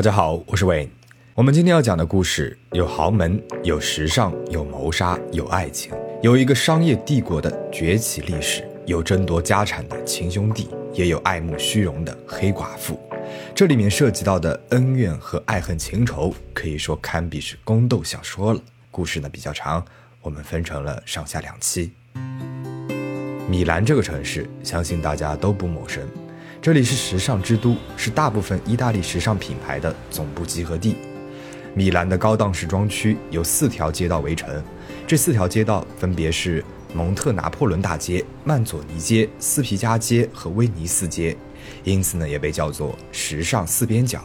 大家好，我是 Wayne。我们今天要讲的故事有豪门，有时尚，有谋杀，有爱情，有一个商业帝国的崛起历史，有争夺家产的亲兄弟，也有爱慕虚荣的黑寡妇。这里面涉及到的恩怨和爱恨情仇，可以说堪比是宫斗小说了。故事呢比较长，我们分成了上下两期。米兰这个城市，相信大家都不陌生。这里是时尚之都，是大部分意大利时尚品牌的总部集合地。米兰的高档时装区由四条街道围成，这四条街道分别是蒙特拿破仑大街、曼佐尼街、斯皮加街和威尼斯街，因此呢也被叫做时尚四边角。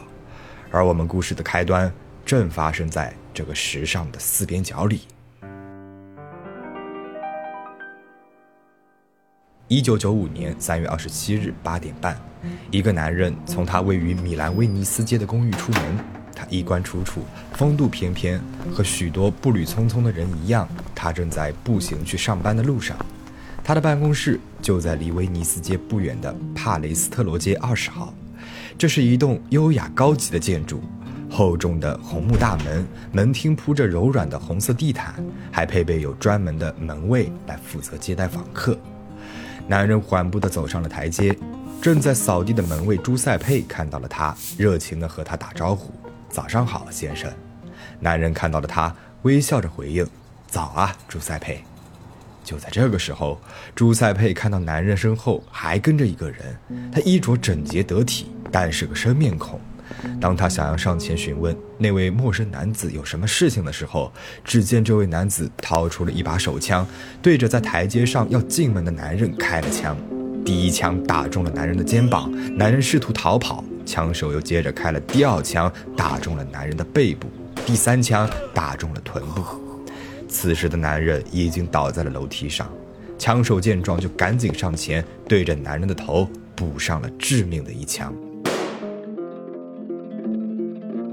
而我们故事的开端正发生在这个时尚的四边角里。一九九五年三月二十七日八点半，一个男人从他位于米兰威尼斯街的公寓出门。他衣冠楚楚，风度翩翩，和许多步履匆匆的人一样，他正在步行去上班的路上。他的办公室就在离威尼斯街不远的帕雷斯特罗街二十号。这是一栋优雅高级的建筑，厚重的红木大门，门厅铺着柔软的红色地毯，还配备有专门的门卫来负责接待访客。男人缓步地走上了台阶，正在扫地的门卫朱塞佩看到了他，热情地和他打招呼：“早上好，先生。”男人看到了他，微笑着回应：“早啊，朱塞佩。”就在这个时候，朱塞佩看到男人身后还跟着一个人，他衣着整洁得体，但是个生面孔。当他想要上前询问那位陌生男子有什么事情的时候，只见这位男子掏出了一把手枪，对着在台阶上要进门的男人开了枪。第一枪打中了男人的肩膀，男人试图逃跑，枪手又接着开了第二枪，打中了男人的背部，第三枪打中了臀部。此时的男人已经倒在了楼梯上，枪手见状就赶紧上前，对着男人的头补上了致命的一枪。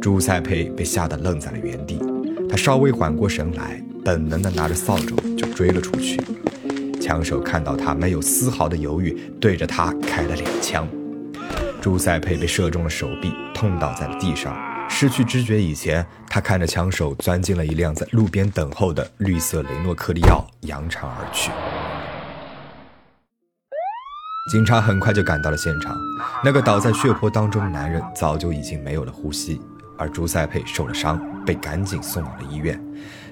朱塞佩被吓得愣在了原地，他稍微缓过神来，本能地拿着扫帚就追了出去。枪手看到他没有丝毫的犹豫，对着他开了两枪。朱塞佩被射中了手臂，痛倒在了地上。失去知觉以前，他看着枪手钻进了一辆在路边等候的绿色雷诺克利奥，扬长而去。警察很快就赶到了现场，那个倒在血泊当中的男人早就已经没有了呼吸。而朱塞佩受了伤，被赶紧送往了医院。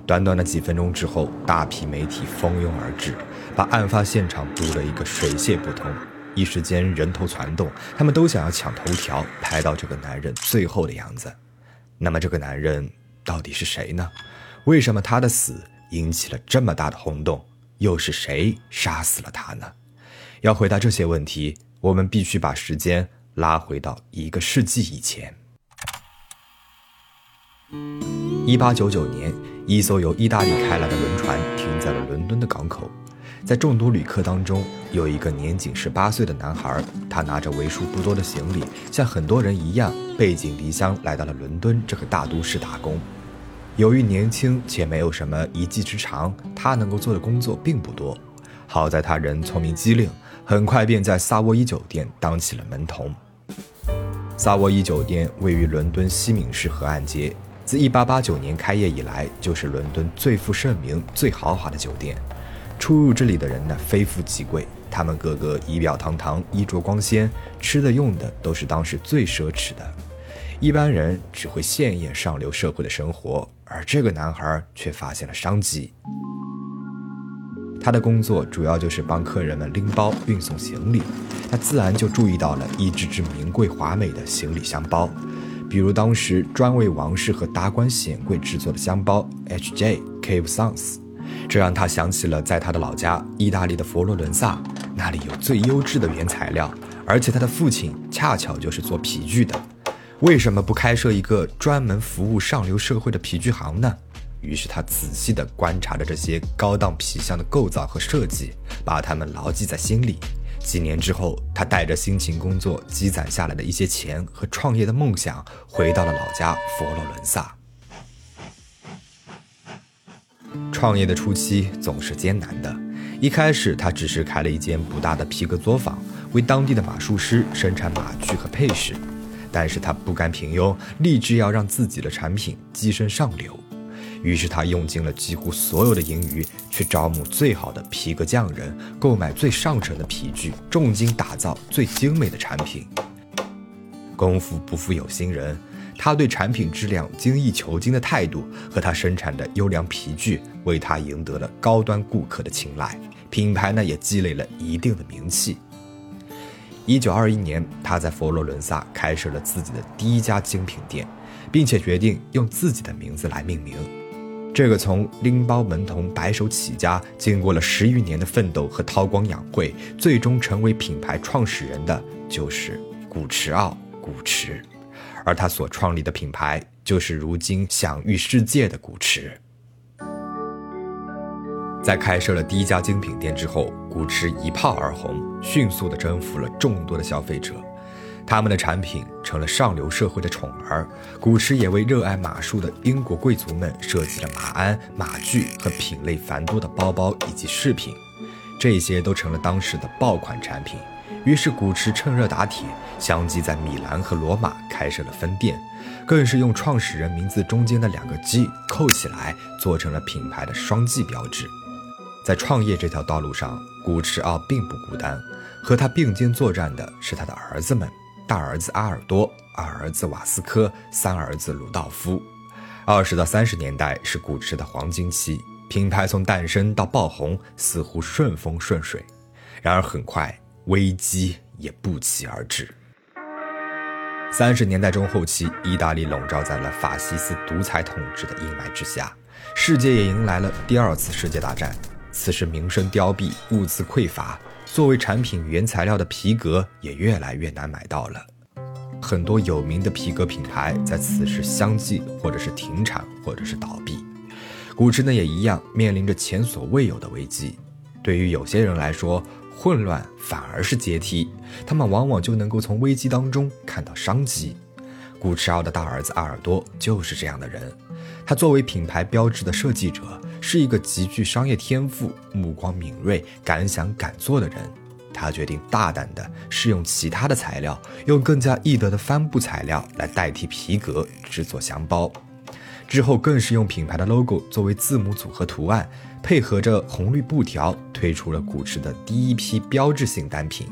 短短的几分钟之后，大批媒体蜂拥而至，把案发现场堵了一个水泄不通。一时间人头攒动，他们都想要抢头条，拍到这个男人最后的样子。那么，这个男人到底是谁呢？为什么他的死引起了这么大的轰动？又是谁杀死了他呢？要回答这些问题，我们必须把时间拉回到一个世纪以前。一八九九年，一艘由意大利开来的轮船停在了伦敦的港口。在众多旅客当中，有一个年仅十八岁的男孩，他拿着为数不多的行李，像很多人一样背井离乡来到了伦敦这个大都市打工。由于年轻且没有什么一技之长，他能够做的工作并不多。好在他人聪明机灵，很快便在萨沃伊酒店当起了门童。萨沃伊酒店位于伦敦西敏市河岸街。自1889年开业以来，就是伦敦最负盛名、最豪华的酒店。出入这里的人呢，非富即贵，他们个个仪表堂堂、衣着光鲜，吃的用的都是当时最奢侈的。一般人只会羡艳上流社会的生活，而这个男孩却发现了商机。他的工作主要就是帮客人们拎包、运送行李，他自然就注意到了一只只名贵华美的行李箱包。比如当时专为王室和达官显贵制作的香包 H.J. Cave Sons，这让他想起了在他的老家意大利的佛罗伦萨，那里有最优质的原材料，而且他的父亲恰巧就是做皮具的，为什么不开设一个专门服务上流社会的皮具行呢？于是他仔细地观察着这些高档皮箱的构造和设计，把它们牢记在心里。几年之后，他带着辛勤工作积攒下来的一些钱和创业的梦想，回到了老家佛罗伦萨。创业的初期总是艰难的，一开始他只是开了一间不大的皮革作坊，为当地的马术师生产马具和配饰。但是他不甘平庸，立志要让自己的产品跻身上流。于是他用尽了几乎所有的盈余，去招募最好的皮革匠人，购买最上乘的皮具，重金打造最精美的产品。功夫不负有心人，他对产品质量精益求精的态度和他生产的优良皮具，为他赢得了高端顾客的青睐，品牌呢也积累了一定的名气。一九二一年，他在佛罗伦萨开设了自己的第一家精品店，并且决定用自己的名字来命名。这个从拎包门童白手起家，经过了十余年的奋斗和韬光养晦，最终成为品牌创始人的，就是古驰奥。古驰，而他所创立的品牌就是如今享誉世界的古驰。在开设了第一家精品店之后，古驰一炮而红，迅速地征服了众多的消费者。他们的产品成了上流社会的宠儿。古驰也为热爱马术的英国贵族们设计了马鞍、马具和品类繁多的包包以及饰品，这些都成了当时的爆款产品。于是，古驰趁热打铁，相继在米兰和罗马开设了分店，更是用创始人名字中间的两个 G 扣起来，做成了品牌的双 G 标志。在创业这条道路上，古驰奥并不孤单，和他并肩作战的是他的儿子们：大儿子阿尔多，二儿子瓦斯科，三儿子鲁道夫。二十到三十年代是古驰的黄金期，品牌从诞生到爆红似乎顺风顺水，然而很快。危机也不期而至。三十年代中后期，意大利笼罩在了法西斯独裁统治的阴霾之下，世界也迎来了第二次世界大战。此时民生凋敝，物资匮乏，作为产品原材料的皮革也越来越难买到了。很多有名的皮革品牌在此时相继或者是停产，或者是倒闭。古驰呢也一样面临着前所未有的危机。对于有些人来说，混乱反而是阶梯，他们往往就能够从危机当中看到商机。古驰奥的大儿子阿尔多就是这样的人。他作为品牌标志的设计者，是一个极具商业天赋、目光敏锐、敢想敢做的人。他决定大胆地试用其他的材料，用更加易得的帆布材料来代替皮革制作箱包。之后更是用品牌的 logo 作为字母组合图案，配合着红绿布条，推出了古驰的第一批标志性单品，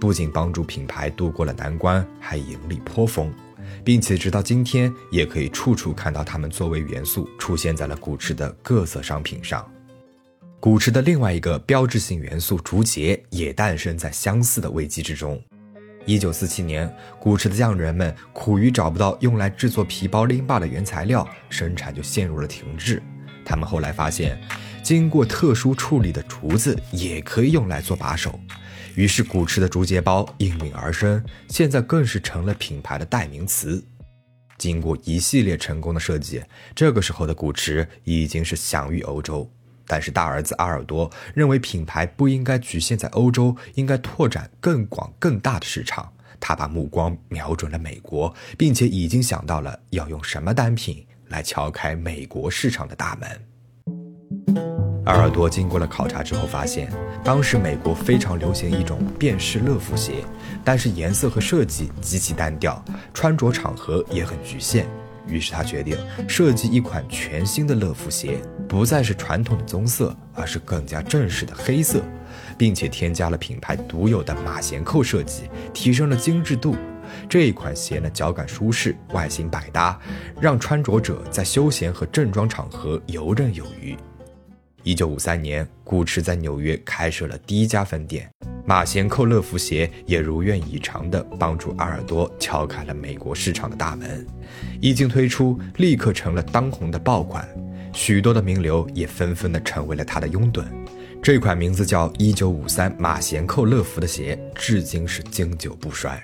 不仅帮助品牌度过了难关，还盈利颇丰，并且直到今天也可以处处看到它们作为元素出现在了古驰的各色商品上。古驰的另外一个标志性元素竹节也诞生在相似的危机之中。一九四七年，古驰的匠人们苦于找不到用来制作皮包拎把的原材料，生产就陷入了停滞。他们后来发现，经过特殊处理的竹子也可以用来做把手，于是古驰的竹节包应运而生，现在更是成了品牌的代名词。经过一系列成功的设计，这个时候的古驰已经是享誉欧洲。但是大儿子阿尔多认为品牌不应该局限在欧洲，应该拓展更广更大的市场。他把目光瞄准了美国，并且已经想到了要用什么单品来敲开美国市场的大门。阿尔多经过了考察之后发现，当时美国非常流行一种便式乐福鞋，但是颜色和设计极其单调，穿着场合也很局限。于是他决定设计一款全新的乐福鞋，不再是传统的棕色，而是更加正式的黑色，并且添加了品牌独有的马衔扣设计，提升了精致度。这一款鞋呢，脚感舒适，外形百搭，让穿着者在休闲和正装场合游刃有余。一九五三年，古驰在纽约开设了第一家分店。马衔扣乐福鞋也如愿以偿地帮助阿尔多敲开了美国市场的大门，一经推出，立刻成了当红的爆款，许多的名流也纷纷地成为了他的拥趸。这款名字叫一九五三马衔扣乐福的鞋，至今是经久不衰。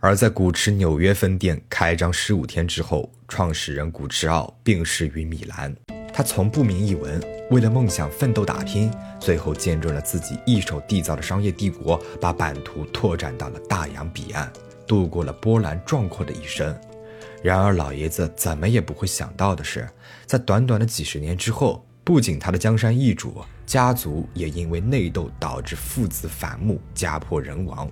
而在古驰纽约分店开张十五天之后，创始人古驰奥病逝于米兰。他从不名一文，为了梦想奋斗打拼，最后见证了自己一手缔造的商业帝国，把版图拓展到了大洋彼岸，度过了波澜壮阔的一生。然而，老爷子怎么也不会想到的是，在短短的几十年之后，不仅他的江山易主，家族也因为内斗导致父子反目，家破人亡。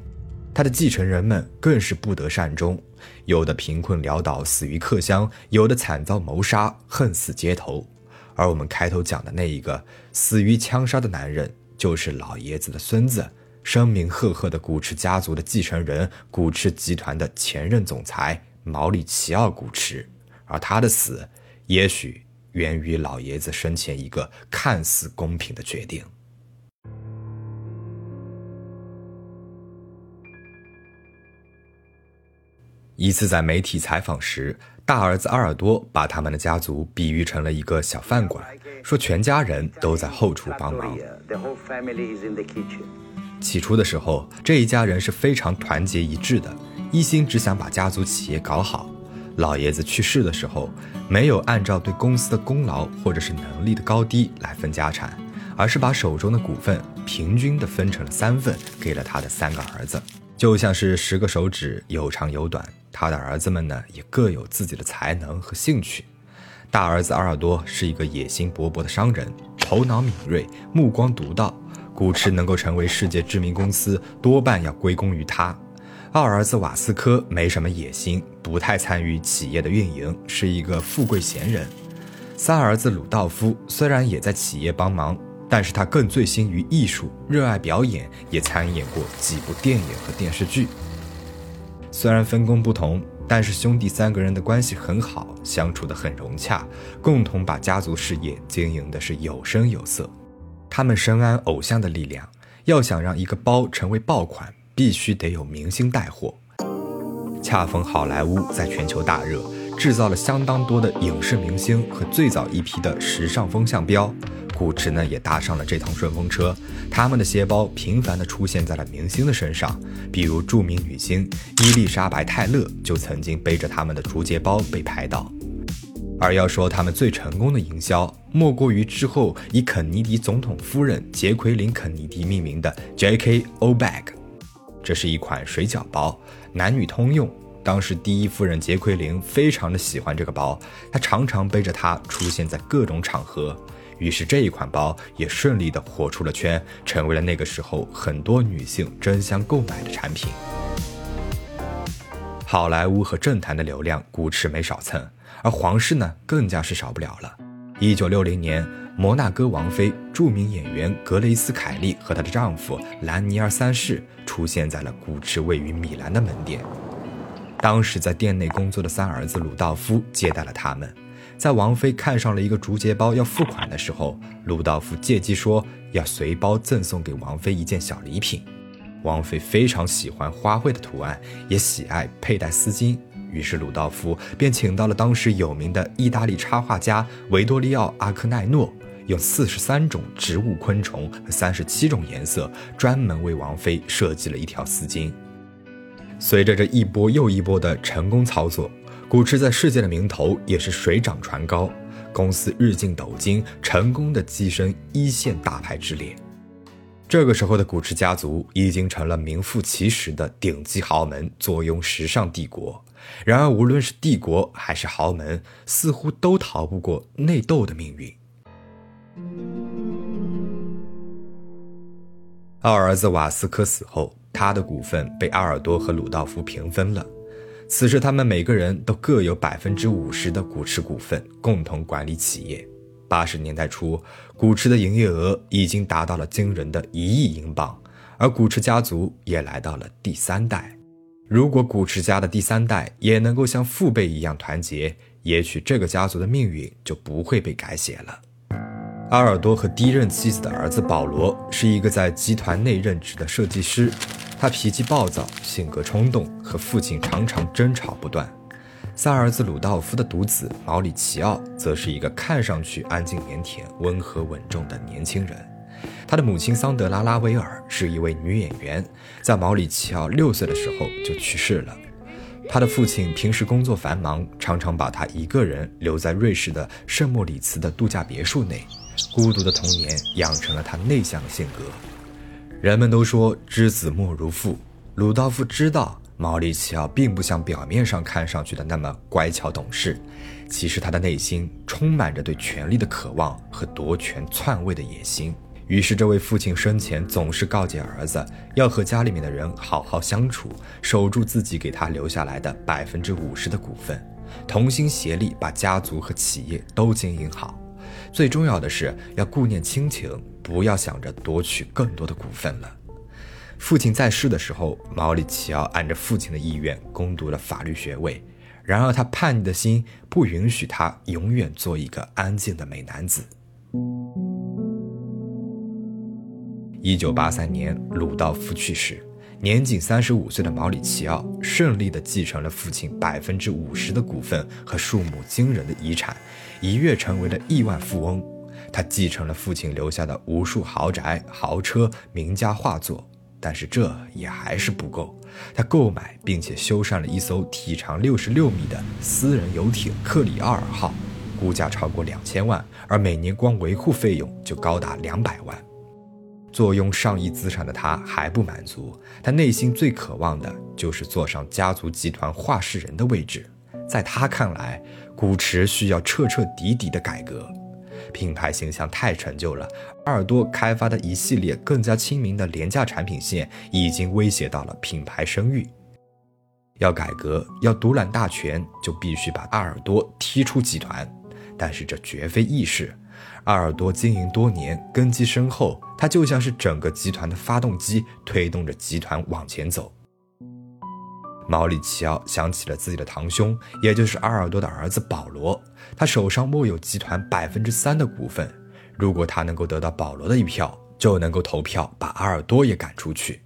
他的继承人们更是不得善终，有的贫困潦倒死于客乡，有的惨遭谋杀，恨死街头。而我们开头讲的那一个死于枪杀的男人，就是老爷子的孙子，声名赫赫的古驰家族的继承人，古驰集团的前任总裁毛里奇奥·古驰。而他的死，也许源于老爷子生前一个看似公平的决定。一次在媒体采访时，大儿子阿尔多把他们的家族比喻成了一个小饭馆，说全家人都在后厨帮忙。起初的时候，这一家人是非常团结一致的，一心只想把家族企业搞好。老爷子去世的时候，没有按照对公司的功劳或者是能力的高低来分家产，而是把手中的股份平均的分成了三份，给了他的三个儿子，就像是十个手指有长有短。他的儿子们呢，也各有自己的才能和兴趣。大儿子阿尔多是一个野心勃勃的商人，头脑敏锐，目光独到。古驰能够成为世界知名公司，多半要归功于他。二儿子瓦斯科没什么野心，不太参与企业的运营，是一个富贵闲人。三儿子鲁道夫虽然也在企业帮忙，但是他更醉心于艺术，热爱表演，也参演过几部电影和电视剧。虽然分工不同，但是兄弟三个人的关系很好，相处得很融洽，共同把家族事业经营的是有声有色。他们深谙偶像的力量，要想让一个包成为爆款，必须得有明星带货。恰逢好莱坞在全球大热，制造了相当多的影视明星和最早一批的时尚风向标。古驰呢也搭上了这趟顺风车，他们的鞋包频繁地出现在了明星的身上，比如著名女星伊丽莎白·泰勒就曾经背着他们的竹节包被拍到。而要说他们最成功的营销，莫过于之后以肯尼迪总统夫人杰奎琳·肯尼迪命名的 J.K. O Bag，这是一款水饺包，男女通用。当时第一夫人杰奎琳非常的喜欢这个包，她常常背着它出现在各种场合。于是这一款包也顺利的火出了圈，成为了那个时候很多女性争相购买的产品。好莱坞和政坛的流量，古驰没少蹭，而皇室呢，更加是少不了了。一九六零年，摩纳哥王妃、著名演员格雷斯·凯利和她的丈夫兰尼尔三世出现在了古驰位于米兰的门店。当时在店内工作的三儿子鲁道夫接待了他们。在王菲看上了一个竹节包要付款的时候，鲁道夫借机说要随包赠送给王菲一件小礼品。王菲非常喜欢花卉的图案，也喜爱佩戴丝巾，于是鲁道夫便请到了当时有名的意大利插画家维多利奥·阿克奈诺，用四十三种植物、昆虫和三十七种颜色，专门为王菲设计了一条丝巾。随着这一波又一波的成功操作。古驰在世界的名头也是水涨船高，公司日进斗金，成功的跻身一线大牌之列。这个时候的古驰家族已经成了名副其实的顶级豪门，坐拥时尚帝国。然而，无论是帝国还是豪门，似乎都逃不过内斗的命运。二儿子瓦斯科死后，他的股份被阿尔多和鲁道夫平分了。此时，他们每个人都各有百分之五十的古驰股份，共同管理企业。八十年代初，古驰的营业额已经达到了惊人的一亿英镑，而古驰家族也来到了第三代。如果古驰家的第三代也能够像父辈一样团结，也许这个家族的命运就不会被改写了。阿尔多和第一任妻子的儿子保罗是一个在集团内任职的设计师。他脾气暴躁，性格冲动，和父亲常常争吵不断。三儿子鲁道夫的独子毛里奇奥则是一个看上去安静腼腆、温和稳重的年轻人。他的母亲桑德拉拉维尔是一位女演员，在毛里奇奥六岁的时候就去世了。他的父亲平时工作繁忙，常常把他一个人留在瑞士的圣莫里茨的度假别墅内。孤独的童年养成了他内向的性格。人们都说知子莫如父。鲁道夫知道毛里奇奥并不像表面上看上去的那么乖巧懂事，其实他的内心充满着对权力的渴望和夺权篡位的野心。于是，这位父亲生前总是告诫儿子要和家里面的人好好相处，守住自己给他留下来的百分之五十的股份，同心协力把家族和企业都经营好。最重要的是要顾念亲情，不要想着夺取更多的股份了。父亲在世的时候，毛里奇奥按着父亲的意愿攻读了法律学位，然而他叛逆的心不允许他永远做一个安静的美男子。一九八三年，鲁道夫去世，年仅三十五岁的毛里奇奥顺利地继承了父亲百分之五十的股份和数目惊人的遗产，一跃成为了亿万富翁。他继承了父亲留下的无数豪宅、豪车、名家画作，但是这也还是不够。他购买并且修缮了一艘体长六十六米的私人游艇“克里奥尔号”，估价超过两千万，而每年光维护费用就高达两百万。坐拥上亿资产的他还不满足，他内心最渴望的就是坐上家族集团话事人的位置。在他看来，古驰需要彻彻底底的改革，品牌形象太陈旧了。阿尔多开发的一系列更加亲民的廉价产品线已经威胁到了品牌声誉。要改革，要独揽大权，就必须把阿尔多踢出集团。但是这绝非易事。阿尔多经营多年，根基深厚，他就像是整个集团的发动机，推动着集团往前走。毛里奇奥想起了自己的堂兄，也就是阿尔多的儿子保罗，他手上握有集团百分之三的股份，如果他能够得到保罗的一票，就能够投票把阿尔多也赶出去。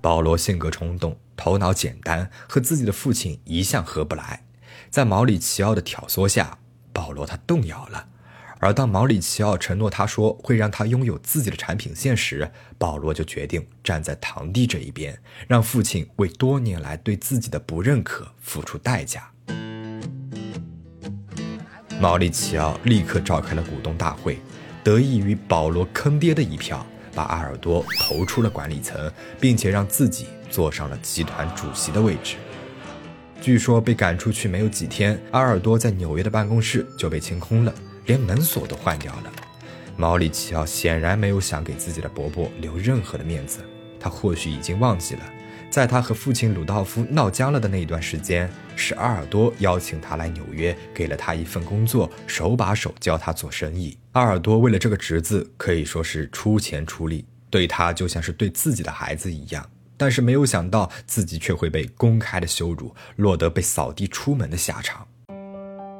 保罗性格冲动，头脑简单，和自己的父亲一向合不来。在毛里奇奥的挑唆下，保罗他动摇了。而当毛里奇奥承诺他说会让他拥有自己的产品线时，保罗就决定站在堂弟这一边，让父亲为多年来对自己的不认可付出代价。毛里奇奥立刻召开了股东大会，得益于保罗坑爹的一票，把阿尔多投出了管理层，并且让自己坐上了集团主席的位置。据说被赶出去没有几天，阿尔多在纽约的办公室就被清空了，连门锁都换掉了。毛里奇奥显然没有想给自己的伯伯留任何的面子，他或许已经忘记了，在他和父亲鲁道夫闹僵了的那一段时间，是阿尔多邀请他来纽约，给了他一份工作，手把手教他做生意。阿尔多为了这个侄子可以说是出钱出力，对他就像是对自己的孩子一样。但是没有想到自己却会被公开的羞辱，落得被扫地出门的下场。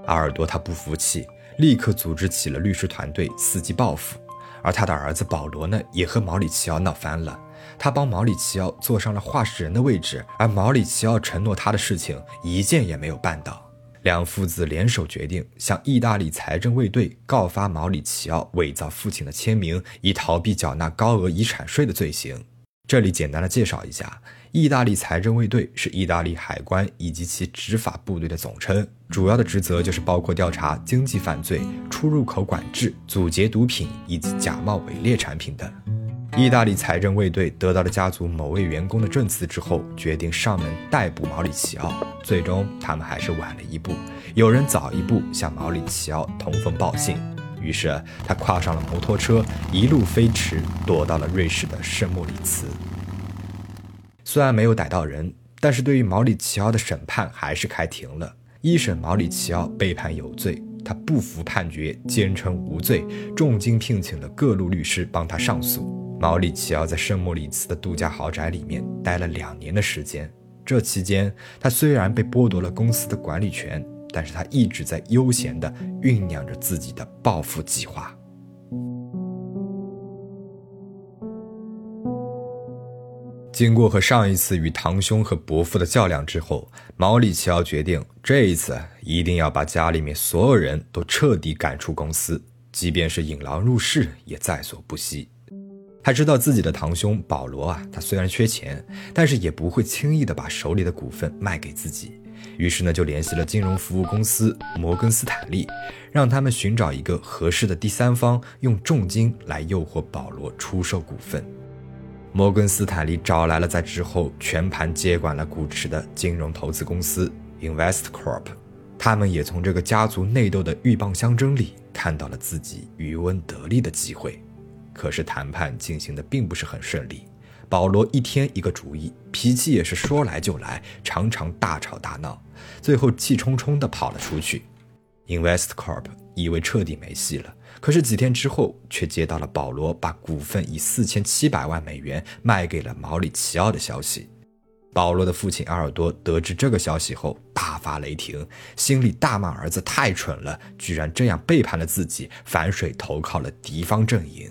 阿尔多他不服气，立刻组织起了律师团队，伺机报复。而他的儿子保罗呢，也和毛里奇奥闹翻了。他帮毛里奇奥坐上了话事人的位置，而毛里奇奥承诺他的事情一件也没有办到。两父子联手决定向意大利财政卫队告发毛里奇奥伪造父亲的签名，以逃避缴纳高额遗产税的罪行。这里简单的介绍一下，意大利财政卫队是意大利海关以及其执法部队的总称，主要的职责就是包括调查经济犯罪、出入口管制、阻截毒品以及假冒伪劣产品等。意大利财政卫队得到了家族某位员工的证词之后，决定上门逮捕毛里奇奥。最终，他们还是晚了一步，有人早一步向毛里奇奥通风报信。于是他跨上了摩托车，一路飞驰，躲到了瑞士的圣莫里茨。虽然没有逮到人，但是对于毛里奇奥的审判还是开庭了。一审毛里奇奥被判有罪，他不服判决，坚称无罪，重金聘请了各路律师帮他上诉。毛里奇奥在圣莫里茨的度假豪宅里面待了两年的时间，这期间他虽然被剥夺了公司的管理权。但是他一直在悠闲地酝酿着自己的报复计划。经过和上一次与堂兄和伯父的较量之后，毛里奇奥决定这一次一定要把家里面所有人都彻底赶出公司，即便是引狼入室也在所不惜。他知道自己的堂兄保罗啊，他虽然缺钱，但是也不会轻易的把手里的股份卖给自己。于是呢，就联系了金融服务公司摩根斯坦利，让他们寻找一个合适的第三方，用重金来诱惑保罗出售股份。摩根斯坦利找来了在之后全盘接管了股池的金融投资公司 Invest Corp，他们也从这个家族内斗的鹬蚌相争里看到了自己渔翁得利的机会。可是谈判进行的并不是很顺利，保罗一天一个主意，脾气也是说来就来，常常大吵大闹，最后气冲冲地跑了出去。Investcorp 以为彻底没戏了，可是几天之后却接到了保罗把股份以四千七百万美元卖给了毛里奇奥的消息。保罗的父亲阿尔多得知这个消息后大发雷霆，心里大骂儿子太蠢了，居然这样背叛了自己，反水投靠了敌方阵营。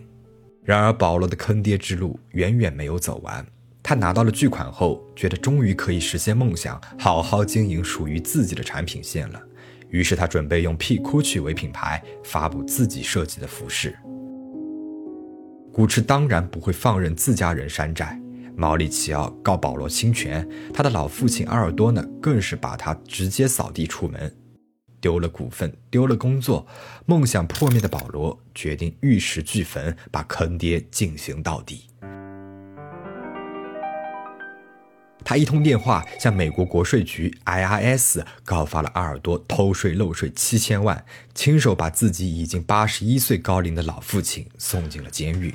然而，保罗的坑爹之路远远没有走完。他拿到了巨款后，觉得终于可以实现梦想，好好经营属于自己的产品线了。于是，他准备用 P Gucci 为品牌，发布自己设计的服饰。古驰当然不会放任自家人山寨，毛里奇奥告保罗侵权，他的老父亲阿尔多呢，更是把他直接扫地出门。丢了股份，丢了工作，梦想破灭的保罗决定玉石俱焚，把坑爹进行到底。他一通电话向美国国税局 IRS 告发了阿尔多偷税漏税七千万，亲手把自己已经八十一岁高龄的老父亲送进了监狱。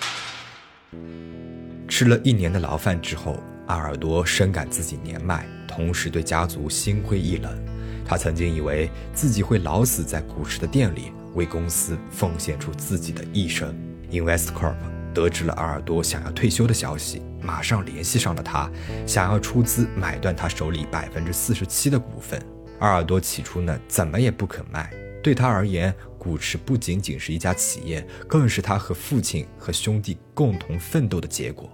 吃了一年的牢饭之后，阿尔多深感自己年迈，同时对家族心灰意冷。他曾经以为自己会老死在古驰的店里，为公司奉献出自己的一生。Investcorp 得知了阿尔多想要退休的消息，马上联系上了他，想要出资买断他手里百分之四十七的股份。阿尔多起初呢，怎么也不肯卖。对他而言，古驰不仅仅是一家企业，更是他和父亲和兄弟共同奋斗的结果。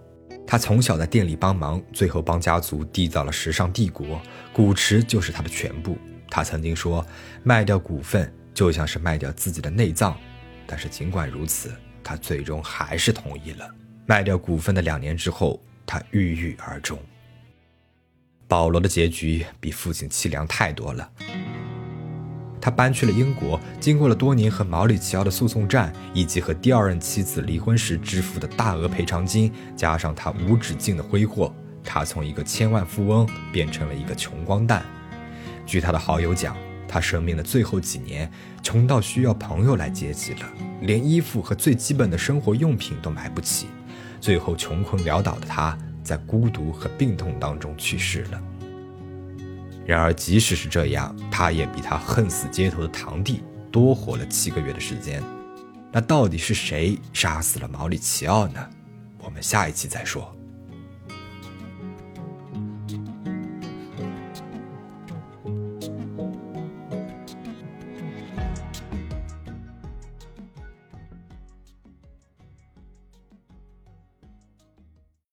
他从小在店里帮忙，最后帮家族缔造了时尚帝国，古驰就是他的全部。他曾经说，卖掉股份就像是卖掉自己的内脏，但是尽管如此，他最终还是同意了。卖掉股份的两年之后，他郁郁而终。保罗的结局比父亲凄凉太多了。他搬去了英国，经过了多年和毛里奇奥的诉讼战，以及和第二任妻子离婚时支付的大额赔偿金，加上他无止境的挥霍，他从一个千万富翁变成了一个穷光蛋。据他的好友讲，他生命的最后几年，穷到需要朋友来接济了，连衣服和最基本的生活用品都买不起，最后穷困潦倒的他，在孤独和病痛当中去世了。然而，即使是这样，他也比他恨死街头的堂弟多活了七个月的时间。那到底是谁杀死了毛里奇奥呢？我们下一期再说。